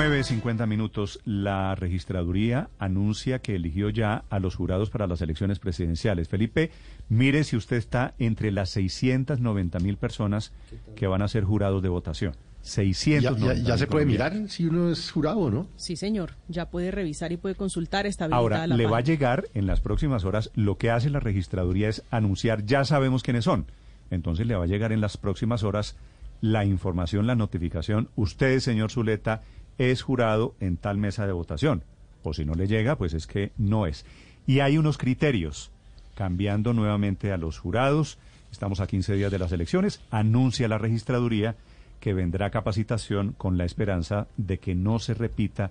9.50 minutos. La registraduría anuncia que eligió ya a los jurados para las elecciones presidenciales. Felipe, mire si usted está entre las 690 mil personas que van a ser jurados de votación. 690 ya, ya, se puede mirar si uno es jurado no. Sí, señor. Ya puede revisar y puede consultar. Está Ahora, la le va a llegar en las próximas horas. Lo que hace la registraduría es anunciar, ya sabemos quiénes son. Entonces le va a llegar en las próximas horas la información, la notificación. Usted, señor Zuleta, es jurado en tal mesa de votación. O si no le llega, pues es que no es. Y hay unos criterios, cambiando nuevamente a los jurados. Estamos a 15 días de las elecciones. Anuncia la registraduría que vendrá capacitación con la esperanza de que no se repita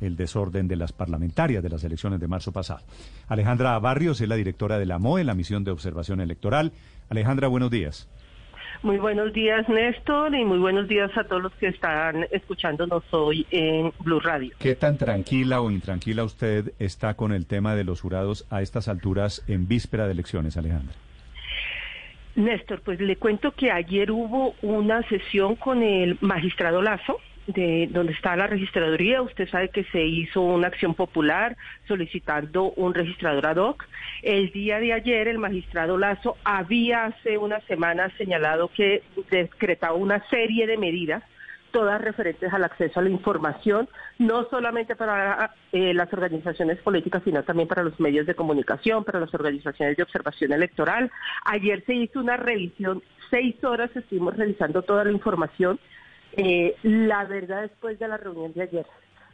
el desorden de las parlamentarias de las elecciones de marzo pasado. Alejandra Barrios es la directora de la MOE, la misión de observación electoral. Alejandra, buenos días. Muy buenos días, Néstor, y muy buenos días a todos los que están escuchándonos hoy en Blue Radio. ¿Qué tan tranquila o intranquila usted está con el tema de los jurados a estas alturas en víspera de elecciones, Alejandra? Néstor, pues le cuento que ayer hubo una sesión con el magistrado Lazo, de donde está la registraduría. Usted sabe que se hizo una acción popular solicitando un registrador ad hoc. El día de ayer el magistrado Lazo había hace una semana señalado que decretaba una serie de medidas todas referentes al acceso a la información, no solamente para eh, las organizaciones políticas, sino también para los medios de comunicación, para las organizaciones de observación electoral. Ayer se hizo una revisión, seis horas estuvimos revisando toda la información. Eh, la verdad, después de la reunión de ayer,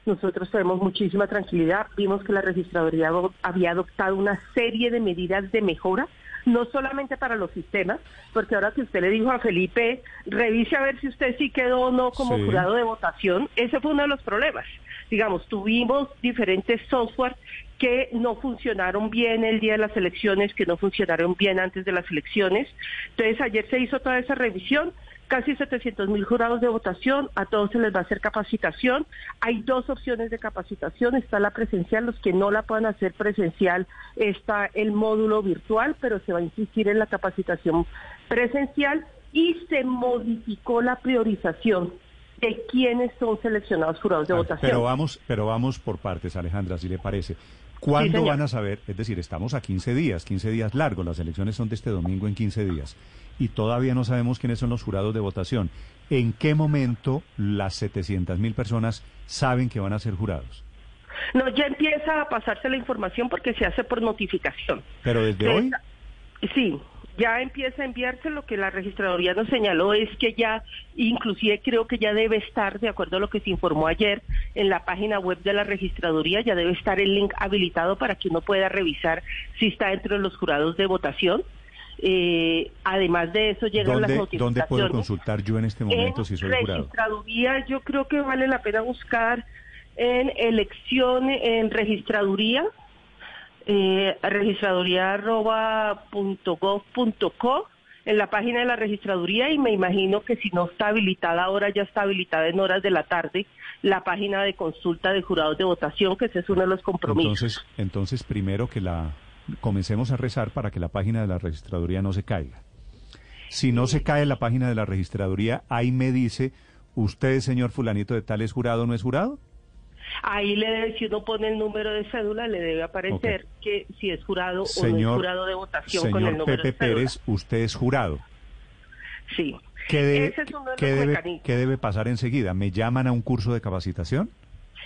nosotros tenemos muchísima tranquilidad. Vimos que la registraduría había adoptado una serie de medidas de mejora no solamente para los sistemas, porque ahora que usted le dijo a Felipe, revise a ver si usted sí quedó o no como Sí. jurado de votación, ese fue uno de los problemas. Digamos, tuvimos diferentes software que no funcionaron bien el día de las elecciones, que no funcionaron bien antes de las elecciones. Entonces, ayer se hizo toda esa revisión, casi 700 mil jurados de votación, a todos se les va a hacer capacitación. Hay dos opciones de capacitación, está la presencial, los que no la puedan hacer presencial, está el módulo virtual, pero se va a insistir en la capacitación presencial y se modificó la priorización de quiénes son seleccionados jurados de Ah, votación. Pero vamos, pero vamos por partes, Alejandra, si le parece. ¿Cuándo van a saber? Es decir, estamos a 15 días, 15 días largos, las elecciones son de este domingo en 15 días, y todavía no sabemos quiénes son los jurados de votación. ¿En qué momento las 700 mil personas saben que van a ser jurados? No, ya empieza a pasarse la información porque se hace por notificación. ¿Pero desde Se hoy? Sí, ya empieza a enviarse. Lo que la registraduría nos señaló es que ya, inclusive creo que ya debe estar, de acuerdo a lo que se informó ayer, en la página web de la registraduría, ya debe estar el link habilitado para que uno pueda revisar si está dentro de los jurados de votación. Eh, además de eso, llegan las ¿Dónde, notificaciones. ¿Dónde puedo consultar yo en este momento en si soy jurado? registraduría, yo creo que vale la pena buscar en elección, en registraduría, eh, registraduría.gov.co, en la página de la registraduría y me imagino que si no está habilitada ahora, ya está habilitada en horas de la tarde, la página de consulta de jurados de votación, que ese es uno de los compromisos. Entonces, entonces primero que la comencemos a rezar para que la página de la registraduría no se caiga. Si no se cae la página de la registraduría, ahí me dice, usted, señor fulanito de tal, es jurado o no es jurado. Ahí le debe, si uno pone el número de cédula, le debe aparecer que si es jurado o no es jurado de votación con el número Pepe de cédula. Pérez, usted es jurado. Sí. ¿Qué, Ese es uno de qué los debe, mecanismos. qué debe pasar enseguida? ¿Me llaman a un curso de capacitación?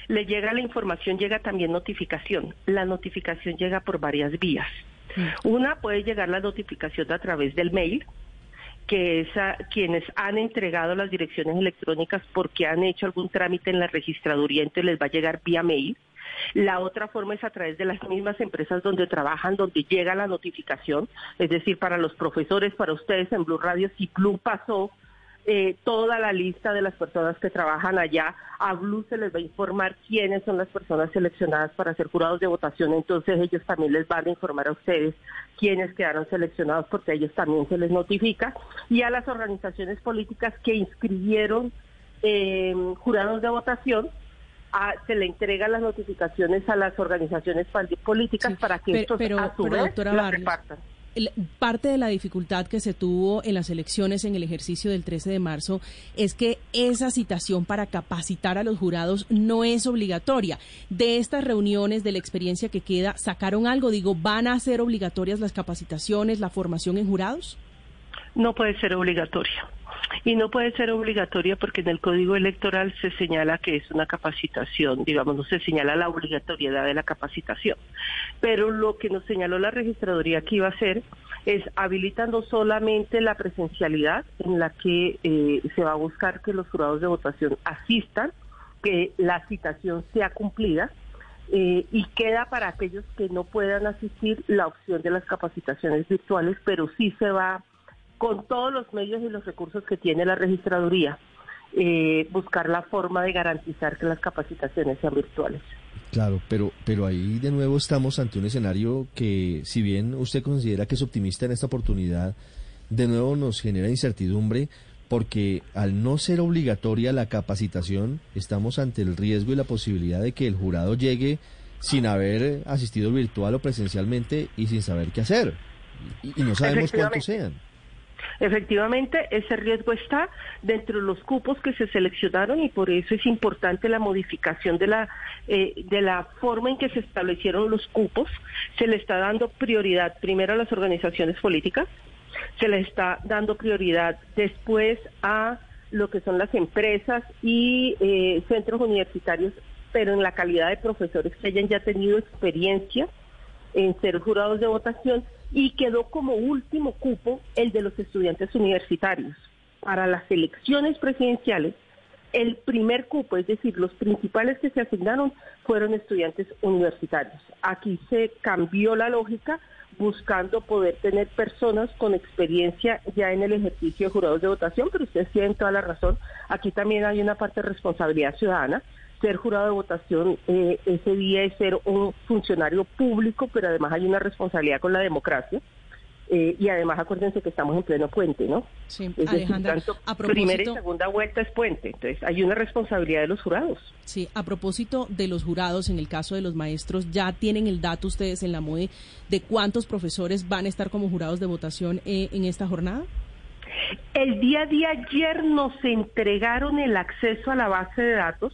Le llega la información, llega también notificación. La notificación llega por varias vías. Una puede llegar la notificación a través del mail, que es quienes han entregado las direcciones electrónicas porque han hecho algún trámite en la registraduría, entonces les va a llegar vía mail. La otra forma es a través de las mismas empresas donde trabajan, donde llega la notificación, es decir, para los profesores, para ustedes en Blue Radio, si Blue pasó eh, toda la lista de las personas que trabajan allá. A Blue se les va a informar quiénes son las personas seleccionadas para ser jurados de votación, entonces ellos también les van a informar a ustedes quiénes quedaron seleccionados porque a ellos también se les notifica. Y a las organizaciones políticas que inscribieron eh, jurados de votación, a- se le entregan las notificaciones a las organizaciones políticas Sí, para que pero- estos pero- a su pero, vez doctora las Barrios, repartan. Parte de la dificultad que se tuvo en las elecciones en el ejercicio del 13 de marzo es que esa citación para capacitar a los jurados no es obligatoria. De estas reuniones, de la experiencia que queda, ¿sacaron algo? Digo, ¿van a ser obligatorias las capacitaciones, la formación en jurados? No puede ser obligatoria y no puede ser obligatoria porque en el código electoral se señala que es una capacitación, digamos, no se señala la obligatoriedad de la capacitación. Pero lo que nos señaló la registraduría que iba a hacer es habilitando solamente la presencialidad en la que eh, se va a buscar que los jurados de votación asistan, que la citación sea cumplida. Eh, y queda para aquellos que no puedan asistir la opción de las capacitaciones virtuales, pero sí se va con todos los medios y los recursos que tiene la registraduría, eh, buscar la forma de garantizar que las capacitaciones sean virtuales. Claro, pero, pero ahí de nuevo estamos ante un escenario que, si bien usted considera que es optimista en esta oportunidad, de nuevo nos genera incertidumbre porque al no ser obligatoria la capacitación, estamos ante el riesgo y la posibilidad de que el jurado llegue sin haber asistido virtual o presencialmente y sin saber qué hacer. Y, y no sabemos cuántos sean. Efectivamente, ese riesgo está dentro de los cupos que se seleccionaron y por eso es importante la modificación de la eh, de la forma en que se establecieron los cupos. Se le está dando prioridad primero a las organizaciones políticas, se le está dando prioridad después a lo que son las empresas y eh, centros universitarios, pero en la calidad de profesores que hayan ya tenido experiencia en ser jurados de votación y quedó como último cupo el de los estudiantes universitarios. Para las elecciones presidenciales, el primer cupo, es decir, los principales que se asignaron fueron estudiantes universitarios. Aquí se cambió la lógica buscando poder tener personas con experiencia ya en el ejercicio de jurados de votación, pero ustedes tienen toda la razón. Aquí también hay una parte de responsabilidad ciudadana ser jurado de votación eh, ese día es ser un funcionario público, pero además hay una responsabilidad con la democracia. Eh, y además acuérdense que estamos en pleno puente, ¿no? Sí, Alejandra, a propósito, primera y segunda vuelta es puente, entonces hay una responsabilidad de los jurados. Sí, a propósito de los jurados, en el caso de los maestros, ¿ya tienen el dato ustedes en la MOE de cuántos profesores van a estar como jurados de votación eh, en esta jornada? El día de ayer nos entregaron el acceso a la base de datos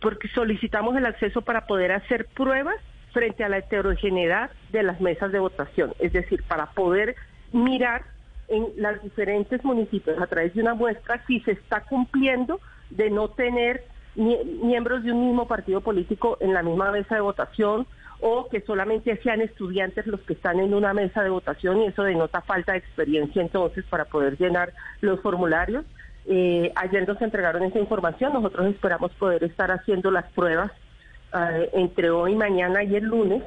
porque solicitamos el acceso para poder hacer pruebas frente a la heterogeneidad de las mesas de votación, es decir, para poder mirar en los diferentes municipios a través de una muestra si se está cumpliendo de no tener miembros de un mismo partido político en la misma mesa de votación o que solamente sean estudiantes los que están en una mesa de votación y eso denota falta de experiencia entonces para poder llenar los formularios. Eh, ayer nos entregaron esa información, nosotros esperamos poder estar haciendo las pruebas eh, entre hoy, mañana y el lunes.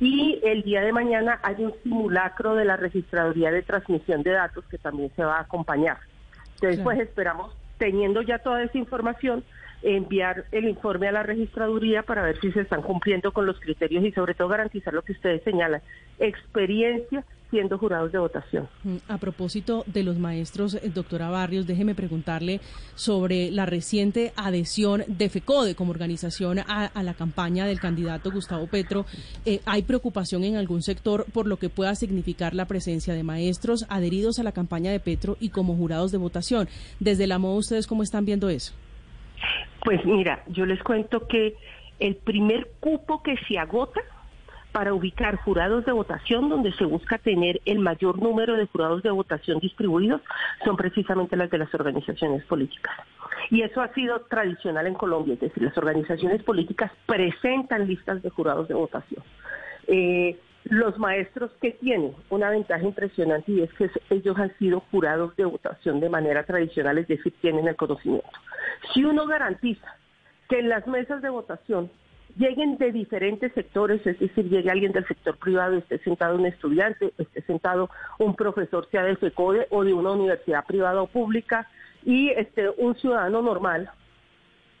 Y el día de mañana hay un simulacro de la registraduría de transmisión de datos que también se va a acompañar. Entonces, pues esperamos, teniendo ya toda esa información, enviar el informe a la registraduría para ver si se están cumpliendo con los criterios y sobre todo garantizar lo que ustedes señalan, experiencia siendo jurados de votación. Mm, a propósito de los maestros, eh, doctora Barrios, déjeme preguntarle sobre la reciente adhesión de FECODE como organización a, la campaña del candidato Gustavo Petro. Eh, ¿Hay preocupación en algún sector por lo que pueda significar la presencia de maestros adheridos a la campaña de Petro y como jurados de votación? Desde la MOA, ¿ustedes cómo están viendo eso? Pues mira, yo les cuento que el primer cupo que se agota para ubicar jurados de votación donde se busca tener el mayor número de jurados de votación distribuidos son precisamente las de las organizaciones políticas. Y eso ha sido tradicional en Colombia, es decir, las organizaciones políticas presentan listas de jurados de votación. Eh, los maestros que tienen una ventaja impresionante y es que ellos han sido jurados de votación de manera tradicional, es decir, tienen el conocimiento. Si uno garantiza que en las mesas de votación lleguen de diferentes sectores, es decir, llegue alguien del sector privado, esté sentado un estudiante, esté sentado un profesor, sea del FECODE o de una universidad privada o pública, y este, un ciudadano normal,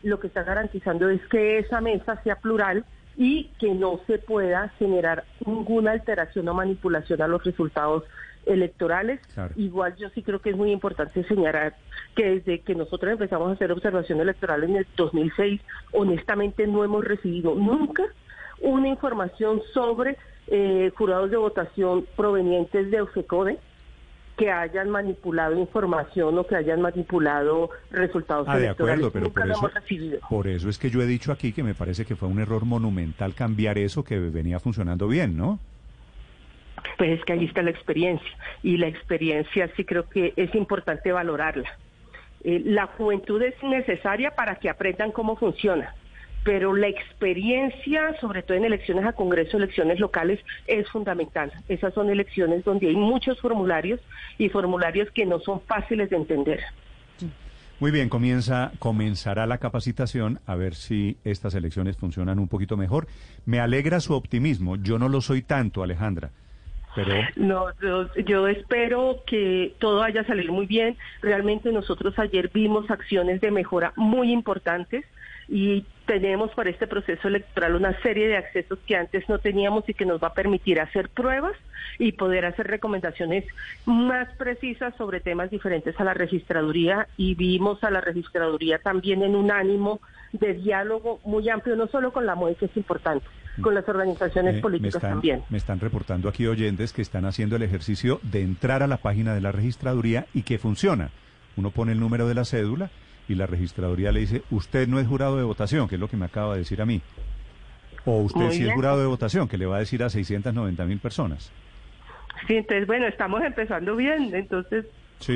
lo que está garantizando es que esa mesa sea plural y que no se pueda generar ninguna alteración o manipulación a los resultados electorales. Igual yo sí creo que es muy importante señalar que desde que nosotros empezamos a hacer observación electoral en el 2006, honestamente no hemos recibido nunca una información sobre eh, jurados de votación provenientes de UFECODE que hayan manipulado información o que hayan manipulado resultados ah, de electorales. acuerdo, pero por eso, por eso es que yo he dicho aquí que me parece que fue un error monumental cambiar eso que venía funcionando bien, ¿no? Pues es que ahí está la experiencia y la experiencia sí creo que es importante valorarla. Eh, la juventud es necesaria para que aprendan cómo funciona, pero la experiencia, sobre todo en elecciones a Congreso, elecciones locales, es fundamental. Esas son elecciones donde hay muchos formularios y formularios que no son fáciles de entender. Muy bien, comienza, comenzará la capacitación a ver si estas elecciones funcionan un poquito mejor. Me alegra su optimismo. Yo no lo soy tanto, Alejandra. No, yo, espero que todo vaya a salir muy bien. Realmente nosotros ayer vimos acciones de mejora muy importantes y tenemos para este proceso electoral una serie de accesos que antes no teníamos y que nos va a permitir hacer pruebas y poder hacer recomendaciones más precisas sobre temas diferentes a la registraduría y vimos a la registraduría también en un ánimo de diálogo muy amplio, no solo con la MOE, que es importante, con las organizaciones eh, políticas también. Me están reportando aquí oyentes que están haciendo el ejercicio de entrar a la página de la registraduría y que funciona. Uno pone el número de la cédula y la registraduría le dice, usted no es jurado de votación, que es lo que me acaba de decir a mí. O usted sí es jurado de votación, que le va a decir a 690 mil personas. Sí, entonces, bueno, estamos empezando bien, entonces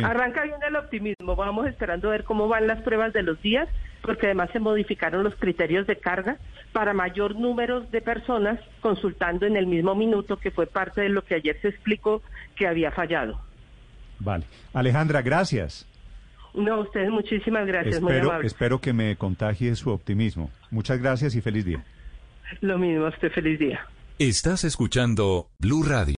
arranca bien el optimismo. Vamos esperando a ver cómo van las pruebas de los días, porque además se modificaron los criterios de carga para mayor número de personas consultando en el mismo minuto, que fue parte de lo que ayer se explicó que había fallado. Vale. Alejandra, gracias. No, ustedes muchísimas gracias, espero, Espero que me contagie su optimismo. Muchas gracias y feliz día. Lo mismo, usted feliz día. Estás escuchando Blue Radio.